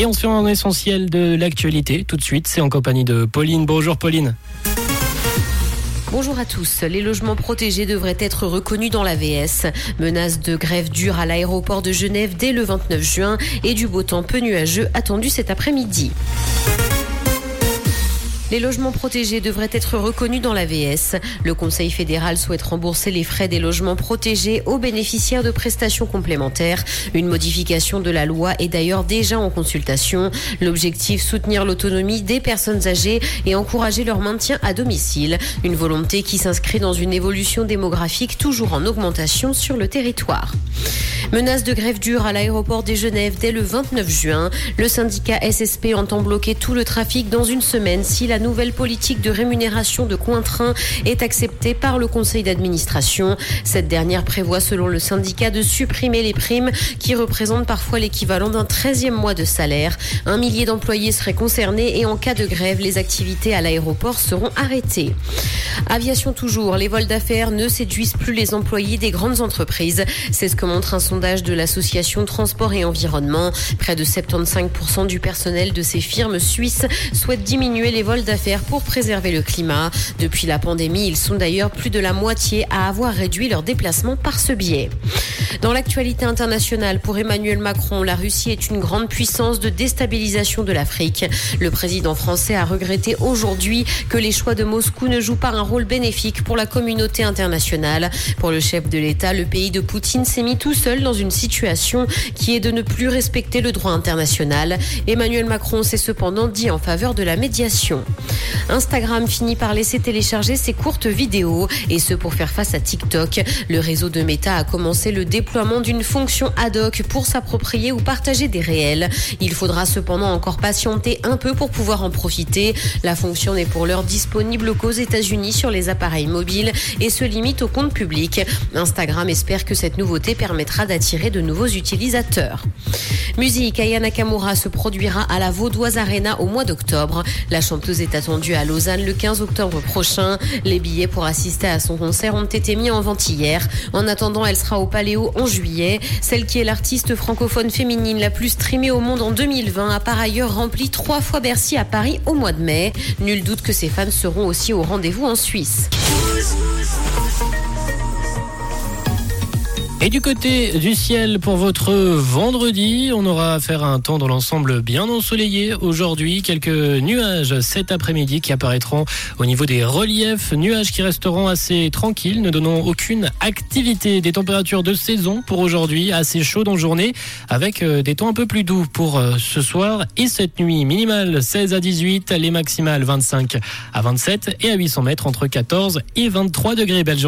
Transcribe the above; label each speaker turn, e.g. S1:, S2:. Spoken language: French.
S1: Et on se fait un essentiel de l'actualité tout de suite. C'est en compagnie de Pauline. Bonjour Pauline.
S2: Bonjour à tous. Les logements protégés devraient être reconnus dans l'AVS. Menace de grève dure à l'aéroport de Genève dès le 29 juin et du beau temps peu nuageux attendu cet après-midi. Les logements protégés devraient être reconnus dans l'AVS. Le Conseil fédéral souhaite rembourser les frais des logements protégés aux bénéficiaires de prestations complémentaires. Une modification de la loi est d'ailleurs déjà en consultation. L'objectif, soutenir l'autonomie des personnes âgées et encourager leur maintien à domicile. Une volonté qui s'inscrit dans une évolution démographique toujours en augmentation sur le territoire. Menace de grève dure à l'aéroport des Genève dès le 29 juin. Le syndicat SSP entend bloquer tout le trafic dans une semaine si la nouvelle politique de rémunération de Cointrain est acceptée par le conseil d'administration. Cette dernière prévoit, selon le syndicat, de supprimer les primes qui représentent parfois l'équivalent d'un 13e mois de salaire. Un millier d'employés seraient concernés et en cas de grève, les activités à l'aéroport seront arrêtées. Aviation toujours, les vols d'affaires ne séduisent plus les employés des grandes entreprises. C'est ce que montre un sondage de l'association Transport et Environnement. Près de 75% du personnel de ces firmes suisses souhaitent diminuer les vols d'affaires pour préserver le climat. Depuis la pandémie, ils sont d'ailleurs plus de la moitié à avoir réduit leurs déplacements par ce biais. Dans l'actualité internationale, pour Emmanuel Macron, la Russie est une grande puissance de déstabilisation de l'Afrique. Le président français a regretté aujourd'hui que les choix de Moscou ne jouent pas un rôle bénéfique pour la communauté internationale. Pour le chef de l'État, le pays de Poutine s'est mis tout seul dans une situation qui est de ne plus respecter le droit international. Emmanuel Macron s'est cependant dit en faveur de la médiation. Instagram finit par laisser télécharger ses courtes vidéos et ce pour faire face à TikTok. Le réseau de Meta a commencé le déploiement d'une fonction ad hoc pour s'approprier ou partager des réels. Il faudra cependant encore patienter un peu pour pouvoir en profiter. La fonction n'est pour l'heure disponible qu'aux États-Unis sur les appareils mobiles et se limite au compte public. Instagram espère que cette nouveauté permettra d'attirer de nouveaux utilisateurs. Musique, Aya Nakamura se produira à la Vaudoise Arena au mois d'octobre. La chanteuse est attendue à Lausanne le 15 octobre prochain. Les billets pour assister à son concert ont été mis en vente hier. En attendant, elle sera au Paléo en juillet. Celle qui est l'artiste francophone féminine la plus streamée au monde en 2020 a par ailleurs rempli trois fois Bercy à Paris au mois de mai. Nul doute que ses fans seront aussi au rendez-vous en Suisse.
S1: Et du côté du ciel pour votre vendredi, on aura affaire à un temps dans l'ensemble bien ensoleillé aujourd'hui. Quelques nuages cet après-midi qui apparaîtront au niveau des reliefs. Nuages qui resteront assez tranquilles, ne donnant aucune activité. Des températures de saison pour aujourd'hui, assez chaudes en journée, avec euh, des temps un peu plus doux pour euh, ce soir et cette nuit. Minimale 16 à 18, les maximales 25 à 27 et à 800 mètres entre 14 et 23 degrés. Belle